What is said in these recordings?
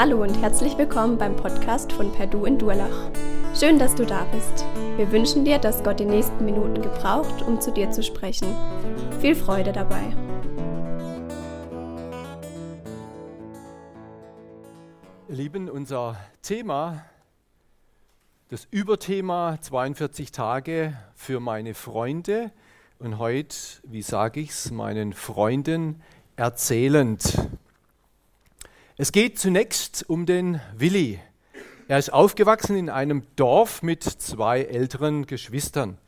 Hallo und herzlich willkommen beim Podcast von Perdu in Durlach. Schön, dass du da bist. Wir wünschen dir, dass Gott die nächsten Minuten gebraucht, um zu dir zu sprechen. Viel Freude dabei. Lieben, unser Thema, das Überthema 42 Tage für meine Freunde und heute, wie sage ich es, meinen Freunden erzählend. Es geht zunächst um den Willi. Er ist aufgewachsen in einem Dorf mit zwei älteren Geschwistern.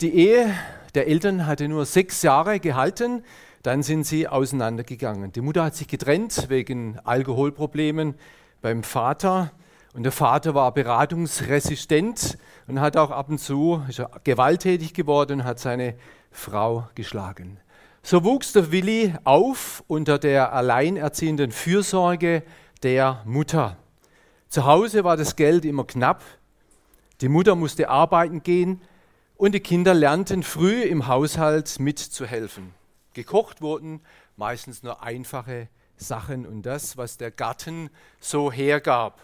Die Ehe der Eltern hatte nur sechs Jahre gehalten, dann sind sie auseinandergegangen. Die Mutter hat sich getrennt wegen Alkoholproblemen beim Vater und der Vater war beratungsresistent und hat auch ab und zu gewalttätig geworden und hat seine Frau geschlagen. So wuchs der Willi auf unter der alleinerziehenden Fürsorge der Mutter. Zu Hause war das Geld immer knapp, die Mutter musste arbeiten gehen und die Kinder lernten früh im Haushalt mitzuhelfen. Gekocht wurden meistens nur einfache Sachen und das, was der Garten so hergab.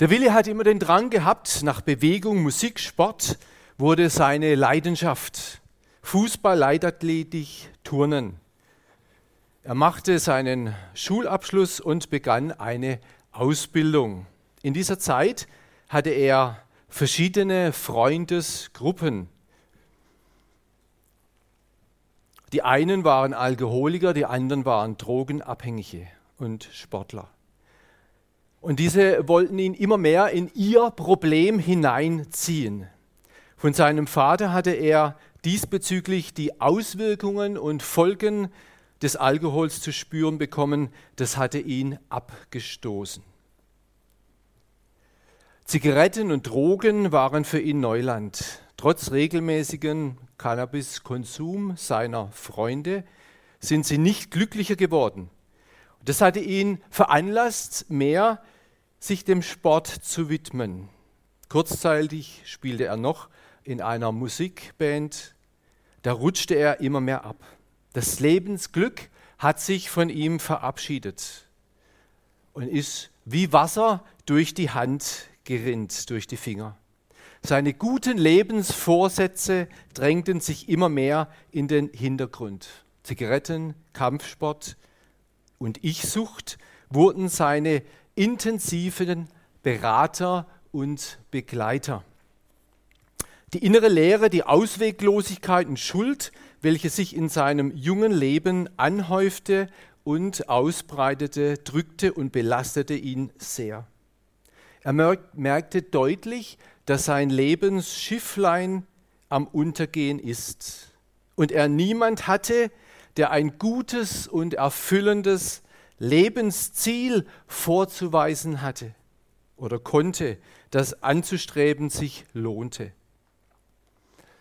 Der Willi hat immer den Drang gehabt nach Bewegung, Musik, Sport wurde seine Leidenschaft. Fußball, Leidathletik, Turnen. Er machte seinen Schulabschluss und begann eine Ausbildung. In dieser Zeit hatte er verschiedene Freundesgruppen. Die einen waren Alkoholiker, die anderen waren Drogenabhängige und Sportler. Und diese wollten ihn immer mehr in ihr Problem hineinziehen. Von seinem Vater hatte er diesbezüglich die Auswirkungen und Folgen des Alkohols zu spüren bekommen, das hatte ihn abgestoßen. Zigaretten und Drogen waren für ihn Neuland. Trotz regelmäßigen Cannabiskonsum seiner Freunde sind sie nicht glücklicher geworden. Das hatte ihn veranlasst, mehr sich dem Sport zu widmen. Kurzzeitig spielte er noch in einer Musikband da rutschte er immer mehr ab. Das Lebensglück hat sich von ihm verabschiedet und ist wie Wasser durch die Hand gerinnt, durch die Finger. Seine guten Lebensvorsätze drängten sich immer mehr in den Hintergrund. Zigaretten, Kampfsport und Ich-Sucht wurden seine intensiven Berater und Begleiter. Die innere Leere, die Ausweglosigkeit und Schuld, welche sich in seinem jungen Leben anhäufte und ausbreitete, drückte und belastete ihn sehr. Er merkte deutlich, dass sein Lebensschifflein am Untergehen ist und er niemand hatte, der ein gutes und erfüllendes Lebensziel vorzuweisen hatte oder konnte, das anzustreben sich lohnte.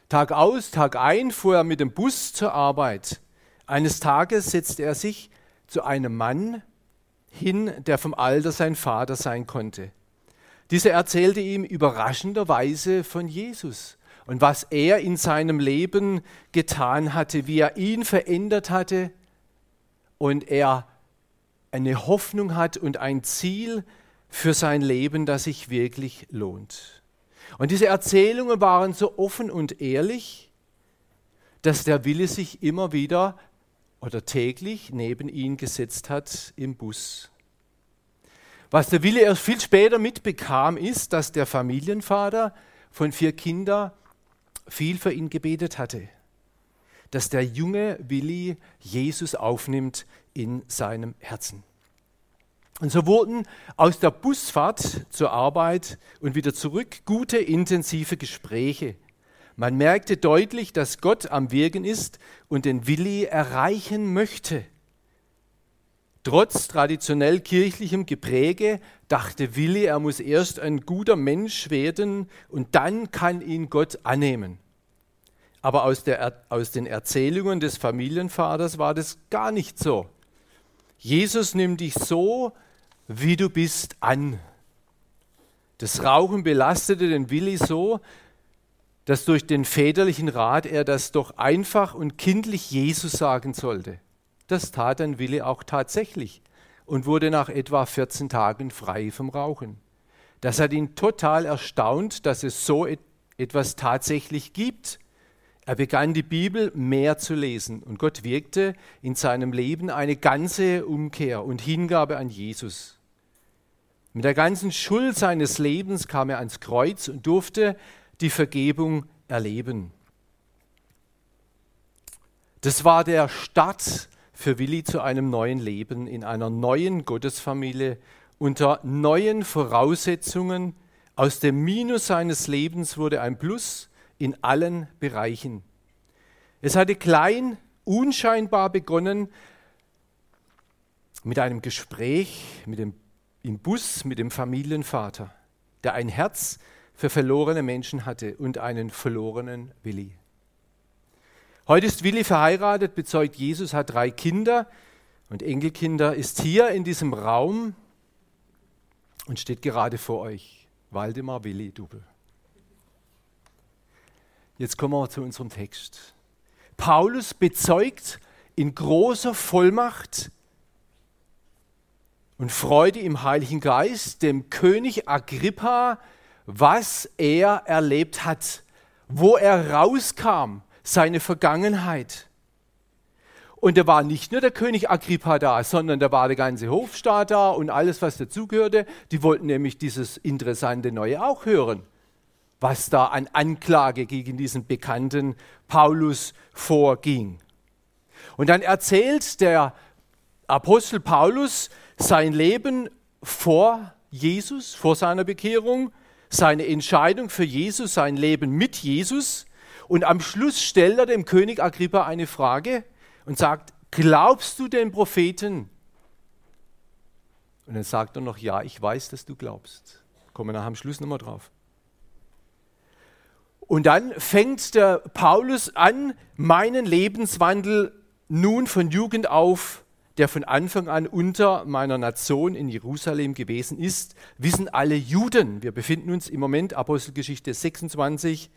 Tag aus, Tag ein fuhr er mit dem Bus zur Arbeit. Eines Tages setzte er sich zu einem Mann hin, der vom Alter sein Vater sein konnte. Dieser erzählte ihm überraschenderweise von Jesus und was er in seinem Leben getan hatte, wie er ihn verändert hatte und er eine Hoffnung hat und ein Ziel für sein Leben, das sich wirklich lohnt. Und diese Erzählungen waren so offen und ehrlich, dass der Wille sich immer wieder oder täglich neben ihn gesetzt hat im Bus. Was der Wille erst viel später mitbekam, ist, dass der Familienvater von vier Kindern viel für ihn gebetet hatte. Dass der junge Willi Jesus aufnimmt in seinem Herzen. Und so wurden aus der Busfahrt zur Arbeit und wieder zurück gute, intensive Gespräche. Man merkte deutlich, dass Gott am Wirken ist und den Willi erreichen möchte. Trotz traditionell kirchlichem Gepräge dachte Willi, er muss erst ein guter Mensch werden und dann kann ihn Gott annehmen. Aber aus, der, aus den Erzählungen des Familienvaters war das gar nicht so. Jesus nimmt dich so, wie du bist, an. Das Rauchen belastete den Willi so, dass durch den väterlichen Rat er das doch einfach und kindlich Jesus sagen sollte. Das tat dann Willi auch tatsächlich. und wurde nach etwa 14 Tagen frei vom Rauchen. Das hat ihn total erstaunt, dass es so etwas tatsächlich gibt. Er begann die Bibel mehr zu lesen und Gott wirkte in seinem Leben eine ganze Umkehr und Hingabe an Jesus. Mit der ganzen Schuld seines Lebens kam er ans Kreuz und durfte die Vergebung erleben. Das war der Start für Willi zu einem neuen Leben in einer neuen Gottesfamilie unter neuen Voraussetzungen. Aus dem Minus seines Lebens wurde ein Plus in allen Bereichen. Es hatte klein, unscheinbar begonnen mit einem Gespräch mit dem, im Bus mit dem Familienvater, der ein Herz für verlorene Menschen hatte und einen verlorenen Willi. Heute ist Willi verheiratet, bezeugt Jesus, hat drei Kinder und Enkelkinder, ist hier in diesem Raum und steht gerade vor euch. Waldemar Willi Dubel. Jetzt kommen wir zu unserem Text. Paulus bezeugt in großer Vollmacht und Freude im Heiligen Geist dem König Agrippa, was er erlebt hat, wo er rauskam, seine Vergangenheit. Und da war nicht nur der König Agrippa da, sondern da war der ganze Hofstaat da und alles, was dazugehörte. Die wollten nämlich dieses interessante Neue auch hören, was da an Anklage gegen diesen bekannten Paulus vorging. Und dann erzählt der Apostel Paulus sein Leben vor Jesus, vor seiner Bekehrung, seine Entscheidung für Jesus, sein Leben mit Jesus. Und am Schluss stellt er dem König Agrippa eine Frage und sagt, glaubst du den Propheten? Und dann sagt er noch, ja, ich weiß, dass du glaubst. Kommen wir nachher am Schluss nochmal drauf. Und dann fängt der Paulus an, meinen Lebenswandel nun von Jugend auf, der von Anfang an unter meiner Nation in Jerusalem gewesen ist, wissen alle Juden. Wir befinden uns im Moment Apostelgeschichte 26,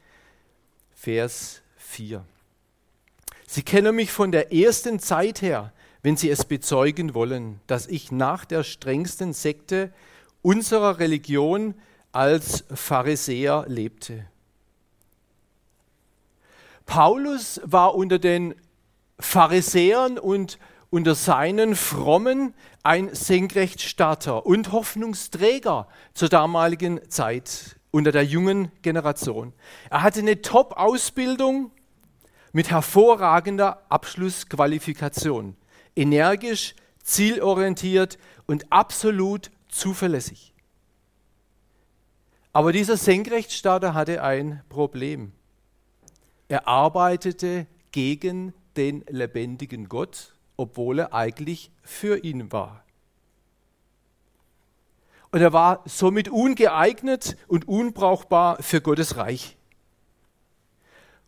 Vers 4. Sie kennen mich von der ersten Zeit her, wenn Sie es bezeugen wollen, dass ich nach der strengsten Sekte unserer Religion als Pharisäer lebte. Paulus war unter den Pharisäern und unter seinen Frommen ein Senkrechtstarter und Hoffnungsträger zur damaligen Zeit unter der jungen Generation. Er hatte eine Top-Ausbildung mit hervorragender Abschlussqualifikation, energisch, zielorientiert und absolut zuverlässig. Aber dieser Senkrechtstarter hatte ein Problem. Er arbeitete gegen den lebendigen Gott, obwohl er eigentlich für ihn war. Und er war somit ungeeignet und unbrauchbar für Gottes Reich.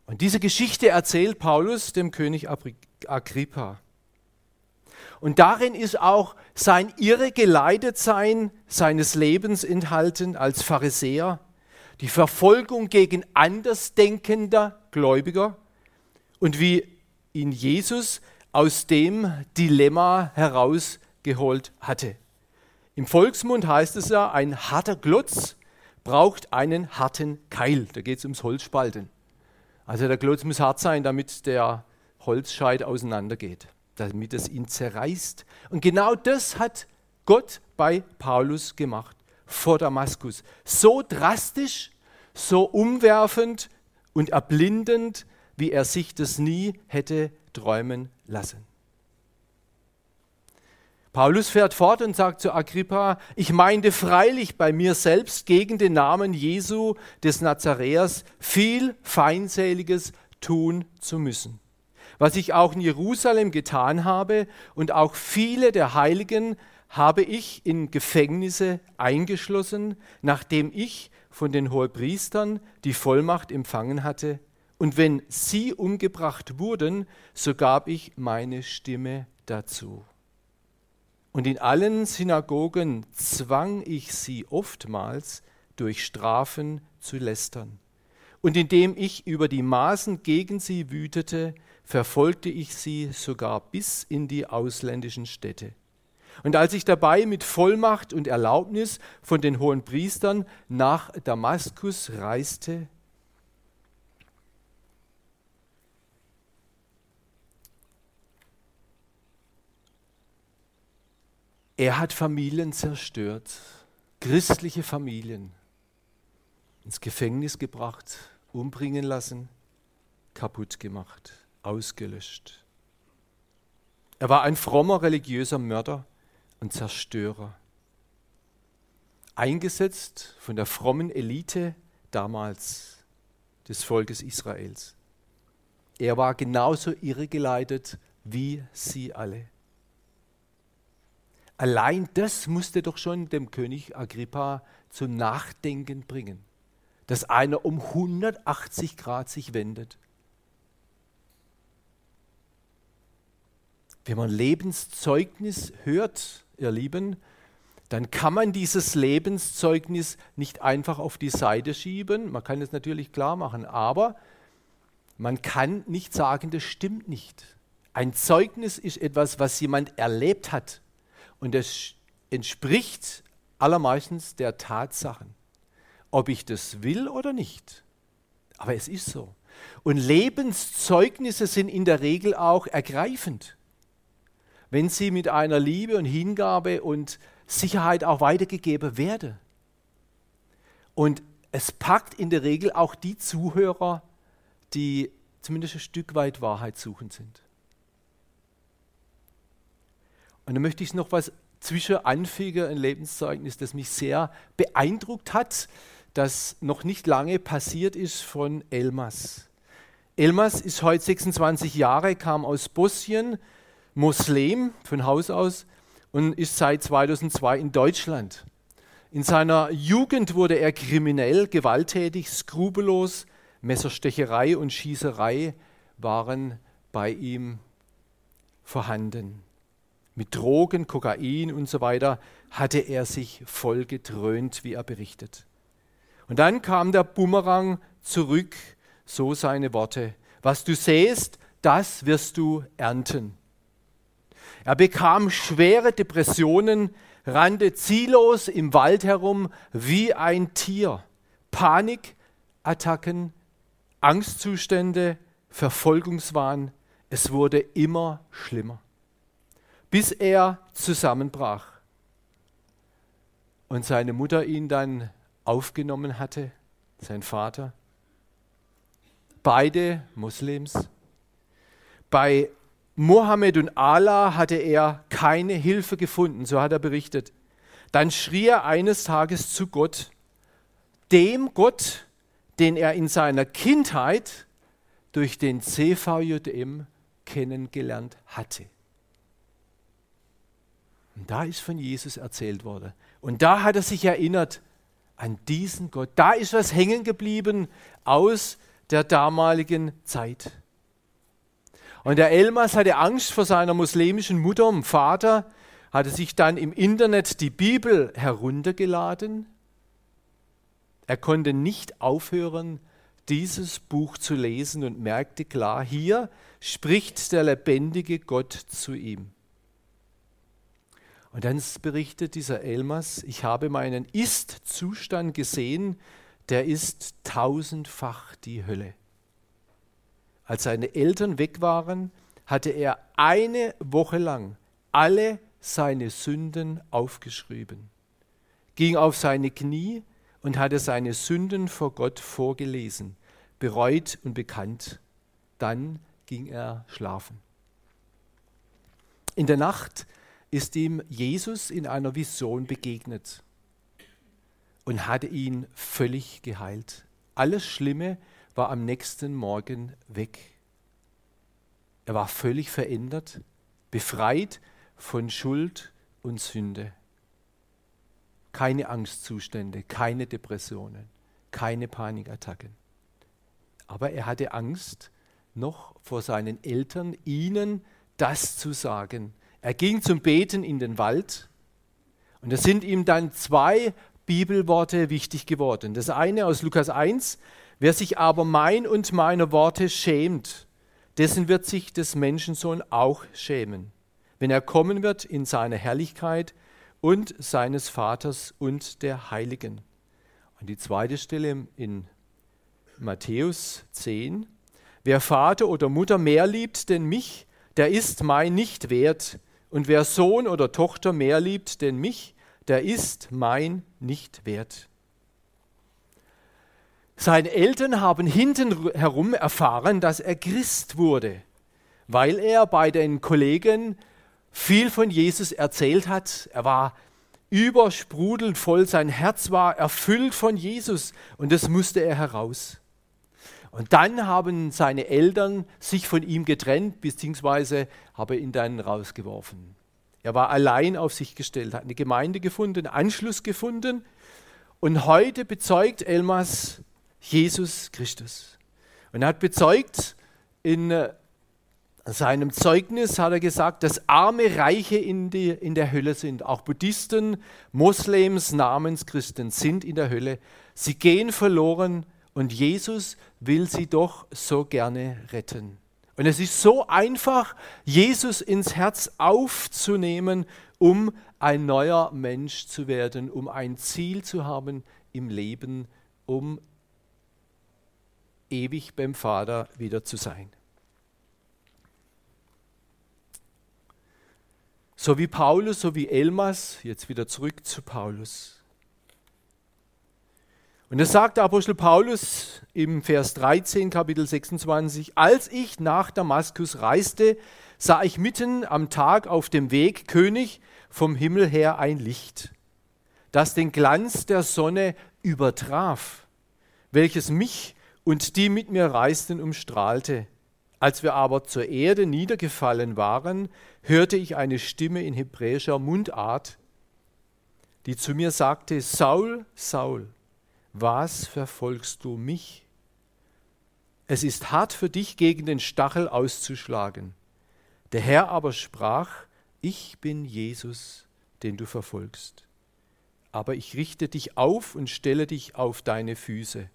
Und diese Geschichte erzählt Paulus dem König Agrippa. Und darin ist auch sein Irregeleitetsein seines Lebens enthalten als Pharisäer, die Verfolgung gegen andersdenkender Gläubiger und wie ihn Jesus aus dem Dilemma herausgeholt hatte. Im Volksmund heißt es ja, ein harter Glotz braucht einen harten Keil. Da geht es ums Holzspalten. Also der Klotz muss hart sein, damit der Holzscheit auseinandergeht, damit es ihn zerreißt. Und genau das hat Gott bei Paulus gemacht vor Damaskus. So drastisch, so umwerfend und erblindend, wie er sich das nie hätte träumen lassen. Paulus fährt fort und sagt zu Agrippa, ich meinte freilich bei mir selbst gegen den Namen Jesu des Nazaräers viel Feindseliges tun zu müssen. Was ich auch in Jerusalem getan habe und auch viele der Heiligen habe ich in Gefängnisse eingeschlossen, nachdem ich von den Hohepriestern die Vollmacht empfangen hatte. Und wenn sie umgebracht wurden, so gab ich meine Stimme dazu. Und in allen Synagogen zwang ich sie oftmals durch Strafen zu lästern. Und indem ich über die Maßen gegen sie wütete, verfolgte ich sie sogar bis in die ausländischen Städte. Und als ich dabei mit Vollmacht und Erlaubnis von den hohen Priestern nach Damaskus reiste, er hat Familien zerstört, christliche Familien ins Gefängnis gebracht, umbringen lassen, kaputt gemacht, ausgelöscht. Er war ein frommer religiöser Mörder und Zerstörer, eingesetzt von der frommen Elite damals des Volkes Israels. Er war genauso irregeleitet wie sie alle. Allein das musste doch schon dem König Agrippa zum Nachdenken bringen dass einer um 180 Grad sich wendet. Wenn man Lebenszeugnis hört, ihr Lieben, dann kann man dieses Lebenszeugnis nicht einfach auf die Seite schieben. Man kann es natürlich klar machen, aber man kann nicht sagen, das stimmt nicht. Ein Zeugnis ist etwas, was jemand erlebt hat und es entspricht allermeistens der Tatsachen ob ich das will oder nicht. Aber es ist so. Und Lebenszeugnisse sind in der Regel auch ergreifend, wenn sie mit einer Liebe und Hingabe und Sicherheit auch weitergegeben werden. Und es packt in der Regel auch die Zuhörer, die zumindest ein Stück weit Wahrheit suchend sind. Und dann möchte ich noch was zwischen anfügen, ein Lebenszeugnis, das mich sehr beeindruckt hat das noch nicht lange passiert ist von Elmas. Elmas ist heute 26 Jahre, kam aus Bosnien, Moslem von Haus aus und ist seit 2002 in Deutschland. In seiner Jugend wurde er kriminell, gewalttätig, skrupellos. Messerstecherei und Schießerei waren bei ihm vorhanden. Mit Drogen, Kokain und so weiter hatte er sich voll gedröhnt, wie er berichtet. Und dann kam der Bumerang zurück, so seine Worte. Was du säst, das wirst du ernten. Er bekam schwere Depressionen, rannte ziellos im Wald herum wie ein Tier. Panikattacken, Angstzustände, Verfolgungswahn. Es wurde immer schlimmer, bis er zusammenbrach und seine Mutter ihn dann aufgenommen hatte, sein Vater. Beide Muslims. Bei Mohammed und Allah hatte er keine Hilfe gefunden, so hat er berichtet. Dann schrie er eines Tages zu Gott, dem Gott, den er in seiner Kindheit durch den CVJM kennengelernt hatte. Und da ist von Jesus erzählt worden. Und da hat er sich erinnert, an diesen Gott. Da ist was hängen geblieben aus der damaligen Zeit. Und der Elmas hatte Angst vor seiner muslimischen Mutter und Vater, hatte sich dann im Internet die Bibel heruntergeladen. Er konnte nicht aufhören, dieses Buch zu lesen und merkte klar, hier spricht der lebendige Gott zu ihm. Und dann berichtet dieser Elmas, ich habe meinen Ist-Zustand gesehen, der ist tausendfach die Hölle. Als seine Eltern weg waren, hatte er eine Woche lang alle seine Sünden aufgeschrieben, ging auf seine Knie und hatte seine Sünden vor Gott vorgelesen, bereut und bekannt. Dann ging er schlafen. In der Nacht ist ihm Jesus in einer Vision begegnet und hatte ihn völlig geheilt. Alles Schlimme war am nächsten Morgen weg. Er war völlig verändert, befreit von Schuld und Sünde. Keine Angstzustände, keine Depressionen, keine Panikattacken. Aber er hatte Angst noch vor seinen Eltern, ihnen das zu sagen, er ging zum Beten in den Wald und da sind ihm dann zwei Bibelworte wichtig geworden. Das eine aus Lukas 1, wer sich aber mein und meiner Worte schämt, dessen wird sich des Menschensohn auch schämen, wenn er kommen wird in seiner Herrlichkeit und seines Vaters und der Heiligen. Und die zweite Stelle in Matthäus 10. Wer Vater oder Mutter mehr liebt denn mich, der ist mein nicht wert. Und wer Sohn oder Tochter mehr liebt denn mich, der ist mein nicht wert. Seine Eltern haben hintenherum erfahren, dass er Christ wurde, weil er bei den Kollegen viel von Jesus erzählt hat. Er war übersprudelnd voll, sein Herz war erfüllt von Jesus und das musste er heraus. Und dann haben seine Eltern sich von ihm getrennt, beziehungsweise haben ihn dann rausgeworfen. Er war allein auf sich gestellt, hat eine Gemeinde gefunden, Anschluss gefunden. Und heute bezeugt Elmas Jesus Christus. Und er hat bezeugt, in äh, seinem Zeugnis hat er gesagt, dass arme Reiche in, die, in der Hölle sind. Auch Buddhisten, Moslems, Namenschristen sind in der Hölle. Sie gehen verloren und Jesus will sie doch so gerne retten. Und es ist so einfach, Jesus ins Herz aufzunehmen, um ein neuer Mensch zu werden, um ein Ziel zu haben im Leben, um ewig beim Vater wieder zu sein. So wie Paulus, so wie Elmas, jetzt wieder zurück zu Paulus. Und das sagt der Apostel Paulus im Vers 13, Kapitel 26, als ich nach Damaskus reiste, sah ich mitten am Tag auf dem Weg König vom Himmel her ein Licht, das den Glanz der Sonne übertraf, welches mich und die mit mir reisten umstrahlte. Als wir aber zur Erde niedergefallen waren, hörte ich eine Stimme in hebräischer Mundart, die zu mir sagte, Saul, Saul, was verfolgst du mich? Es ist hart für dich, gegen den Stachel auszuschlagen. Der Herr aber sprach, ich bin Jesus, den du verfolgst. Aber ich richte dich auf und stelle dich auf deine Füße.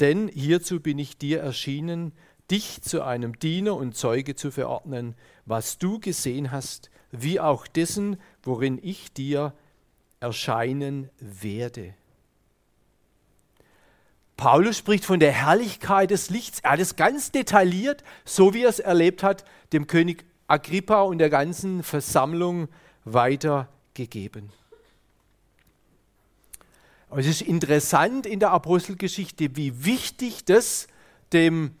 Denn hierzu bin ich dir erschienen, dich zu einem Diener und Zeuge zu verordnen, was du gesehen hast, wie auch dessen, worin ich dir erscheinen werde. Paulus spricht von der Herrlichkeit des Lichts. Er hat es ganz detailliert, so wie er es erlebt hat, dem König Agrippa und der ganzen Versammlung weitergegeben. Und es ist interessant in der Apostelgeschichte, wie wichtig das dem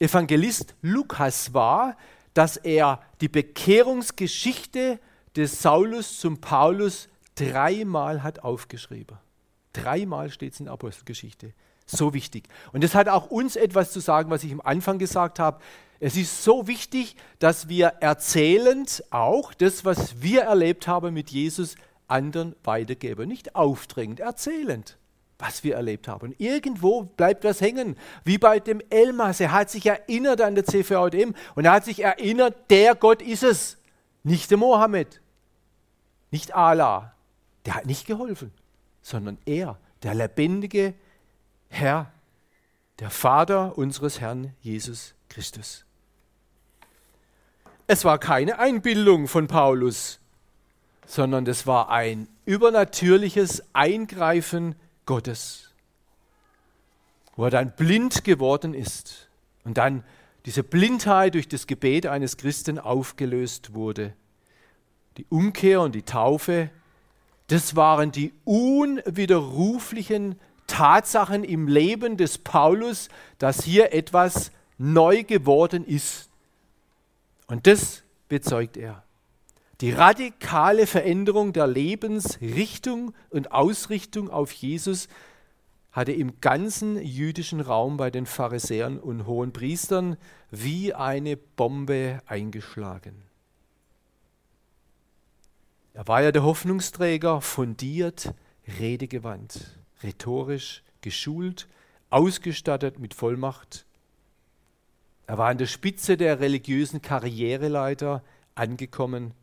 Evangelist Lukas war, dass er die Bekehrungsgeschichte des Saulus zum Paulus dreimal hat aufgeschrieben. Dreimal steht es in der Apostelgeschichte. So wichtig. Und das hat auch uns etwas zu sagen, was ich am Anfang gesagt habe. Es ist so wichtig, dass wir erzählend auch das, was wir erlebt haben mit Jesus, anderen weitergeben. Nicht aufdrängend, erzählend, was wir erlebt haben. Und irgendwo bleibt was hängen, wie bei dem Elmas. Er hat sich erinnert an der CVDM und er hat sich erinnert, der Gott ist es, nicht der Mohammed, nicht Allah. Der hat nicht geholfen, sondern er, der lebendige Herr, der Vater unseres Herrn Jesus Christus. Es war keine Einbildung von Paulus, sondern es war ein übernatürliches Eingreifen Gottes, wo er dann blind geworden ist und dann diese Blindheit durch das Gebet eines Christen aufgelöst wurde. Die Umkehr und die Taufe, das waren die unwiderruflichen Tatsachen im Leben des Paulus, dass hier etwas neu geworden ist. Und das bezeugt er. Die radikale Veränderung der Lebensrichtung und Ausrichtung auf Jesus hatte im ganzen jüdischen Raum bei den Pharisäern und hohen Priestern wie eine Bombe eingeschlagen. Er war ja der Hoffnungsträger, fundiert, redegewandt rhetorisch geschult, ausgestattet mit Vollmacht. Er war an der Spitze der religiösen Karriereleiter angekommen.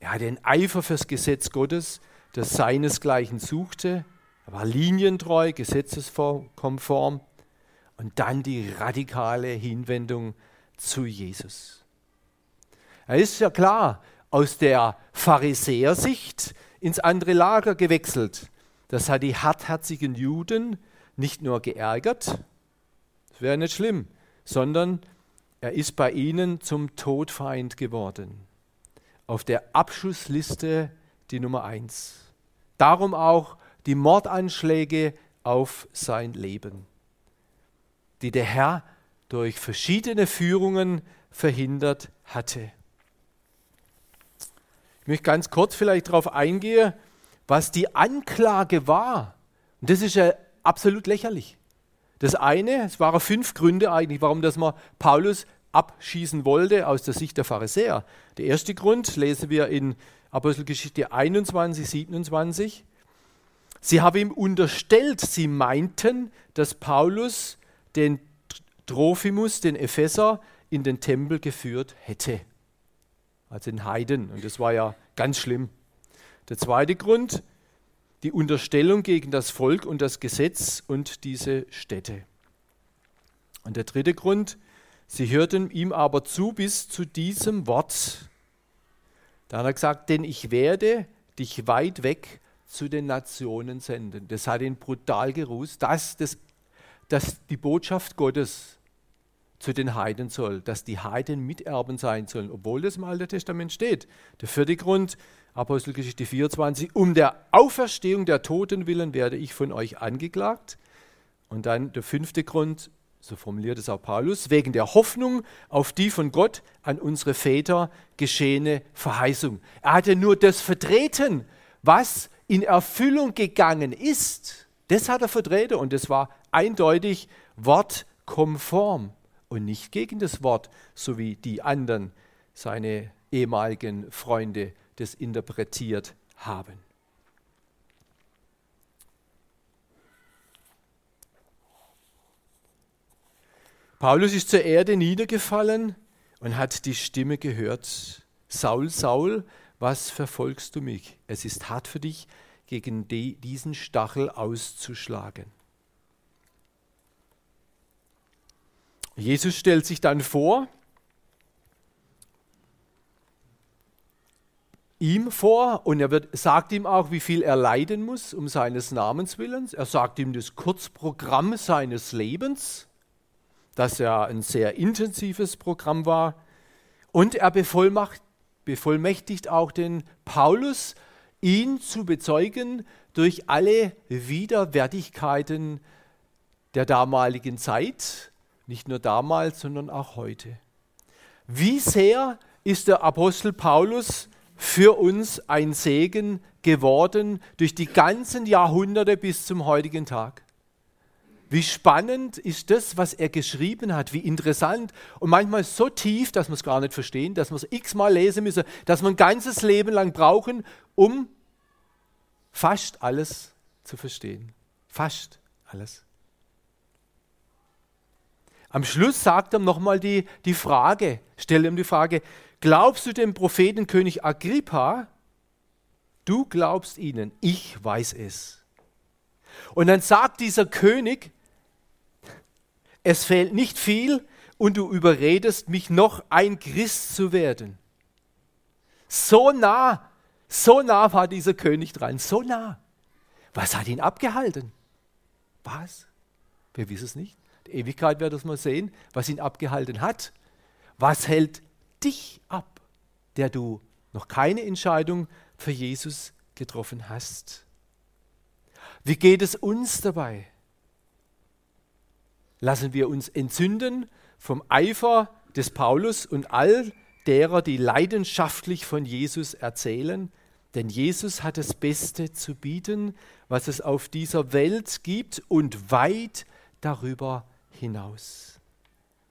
Er hatte einen Eifer fürs Gesetz Gottes, das seinesgleichen suchte. Er war linientreu, gesetzeskonform. Und dann die radikale Hinwendung zu Jesus. Er ist ja klar aus der Pharisäersicht ins andere Lager gewechselt. Das hat die hartherzigen Juden nicht nur geärgert, das wäre nicht schlimm, sondern er ist bei ihnen zum Todfeind geworden. Auf der Abschussliste die Nummer eins. Darum auch die Mordanschläge auf sein Leben, die der Herr durch verschiedene Führungen verhindert hatte. Ich möchte ganz kurz vielleicht darauf eingehen, was die Anklage war. Und das ist ja absolut lächerlich. Das eine, es waren fünf Gründe eigentlich, warum das man Paulus abschießen wollte aus der Sicht der Pharisäer. Der erste Grund lesen wir in Apostelgeschichte 21, 27. Sie haben ihm unterstellt, sie meinten, dass Paulus den Trophimus, den Epheser, in den Tempel geführt hätte. Also den Heiden. Und das war ja ganz schlimm. Der zweite Grund, die Unterstellung gegen das Volk und das Gesetz und diese Städte. Und der dritte Grund, sie hörten ihm aber zu bis zu diesem Wort. Da hat er gesagt, denn ich werde dich weit weg zu den Nationen senden. Das hat ihn brutal gerußt, dass, das, dass die Botschaft Gottes zu den Heiden soll, dass die Heiden Miterben sein sollen, obwohl das im Alten Testament steht. Der vierte Grund, Apostelgeschichte 24, um der Auferstehung der Toten willen werde ich von euch angeklagt. Und dann der fünfte Grund, so formuliert es auch Paulus, wegen der Hoffnung auf die von Gott an unsere Väter geschehene Verheißung. Er hatte nur das vertreten, was in Erfüllung gegangen ist. Das hat er vertreten und das war eindeutig wortkonform und nicht gegen das Wort, so wie die anderen, seine ehemaligen Freunde, das interpretiert haben. Paulus ist zur Erde niedergefallen und hat die Stimme gehört, Saul, Saul, was verfolgst du mich? Es ist hart für dich, gegen die, diesen Stachel auszuschlagen. Jesus stellt sich dann vor, ihm vor und er wird, sagt ihm auch, wie viel er leiden muss um seines Namens willens. Er sagt ihm das Kurzprogramm seines Lebens, das ja ein sehr intensives Programm war. Und er bevollmächtigt auch den Paulus, ihn zu bezeugen durch alle Widerwärtigkeiten der damaligen Zeit, nicht nur damals, sondern auch heute. Wie sehr ist der Apostel Paulus für uns ein Segen geworden durch die ganzen Jahrhunderte bis zum heutigen Tag. Wie spannend ist das, was er geschrieben hat, wie interessant und manchmal so tief, dass wir es gar nicht verstehen, dass wir es x-mal lesen müssen, dass wir ein ganzes Leben lang brauchen, um fast alles zu verstehen. Fast alles. Am Schluss sagt er nochmal die, die Frage, stellt ihm die Frage, Glaubst du dem Propheten König Agrippa? Du glaubst ihnen, ich weiß es. Und dann sagt dieser König, es fehlt nicht viel und du überredest mich noch ein Christ zu werden. So nah, so nah war dieser König dran, so nah. Was hat ihn abgehalten? Was? Wir wissen es nicht. Die Ewigkeit wird das mal sehen, was ihn abgehalten hat. Was hält dich ab, der du noch keine Entscheidung für Jesus getroffen hast? Wie geht es uns dabei? Lassen wir uns entzünden vom Eifer des Paulus und all derer, die leidenschaftlich von Jesus erzählen? Denn Jesus hat das Beste zu bieten, was es auf dieser Welt gibt und weit darüber hinaus.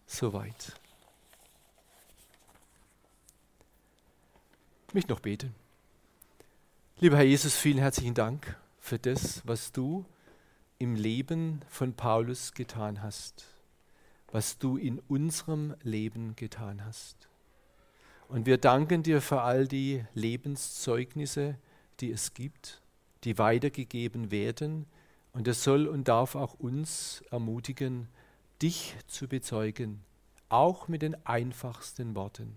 Soweit. Ich möchte noch beten. Lieber Herr Jesus, vielen herzlichen Dank für das, was du im Leben von Paulus getan hast, was du in unserem Leben getan hast. Und wir danken dir für all die Lebenszeugnisse, die es gibt, die weitergegeben werden. Und es soll und darf auch uns ermutigen, dich zu bezeugen, auch mit den einfachsten Worten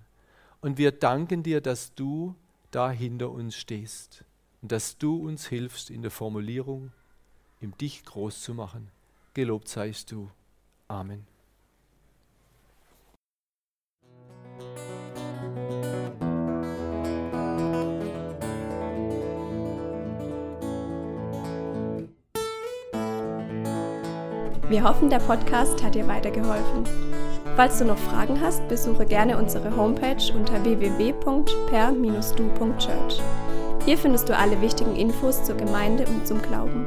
Und wir danken dir, dass du da hinter uns stehst und dass du uns hilfst in der Formulierung, ihm dich groß zu machen. Gelobt seist du. Amen. Wir hoffen, der Podcast hat dir weitergeholfen. Falls du noch Fragen hast, besuche gerne unsere Homepage unter www.per-du.church. Hier findest du alle wichtigen Infos zur Gemeinde und zum Glauben.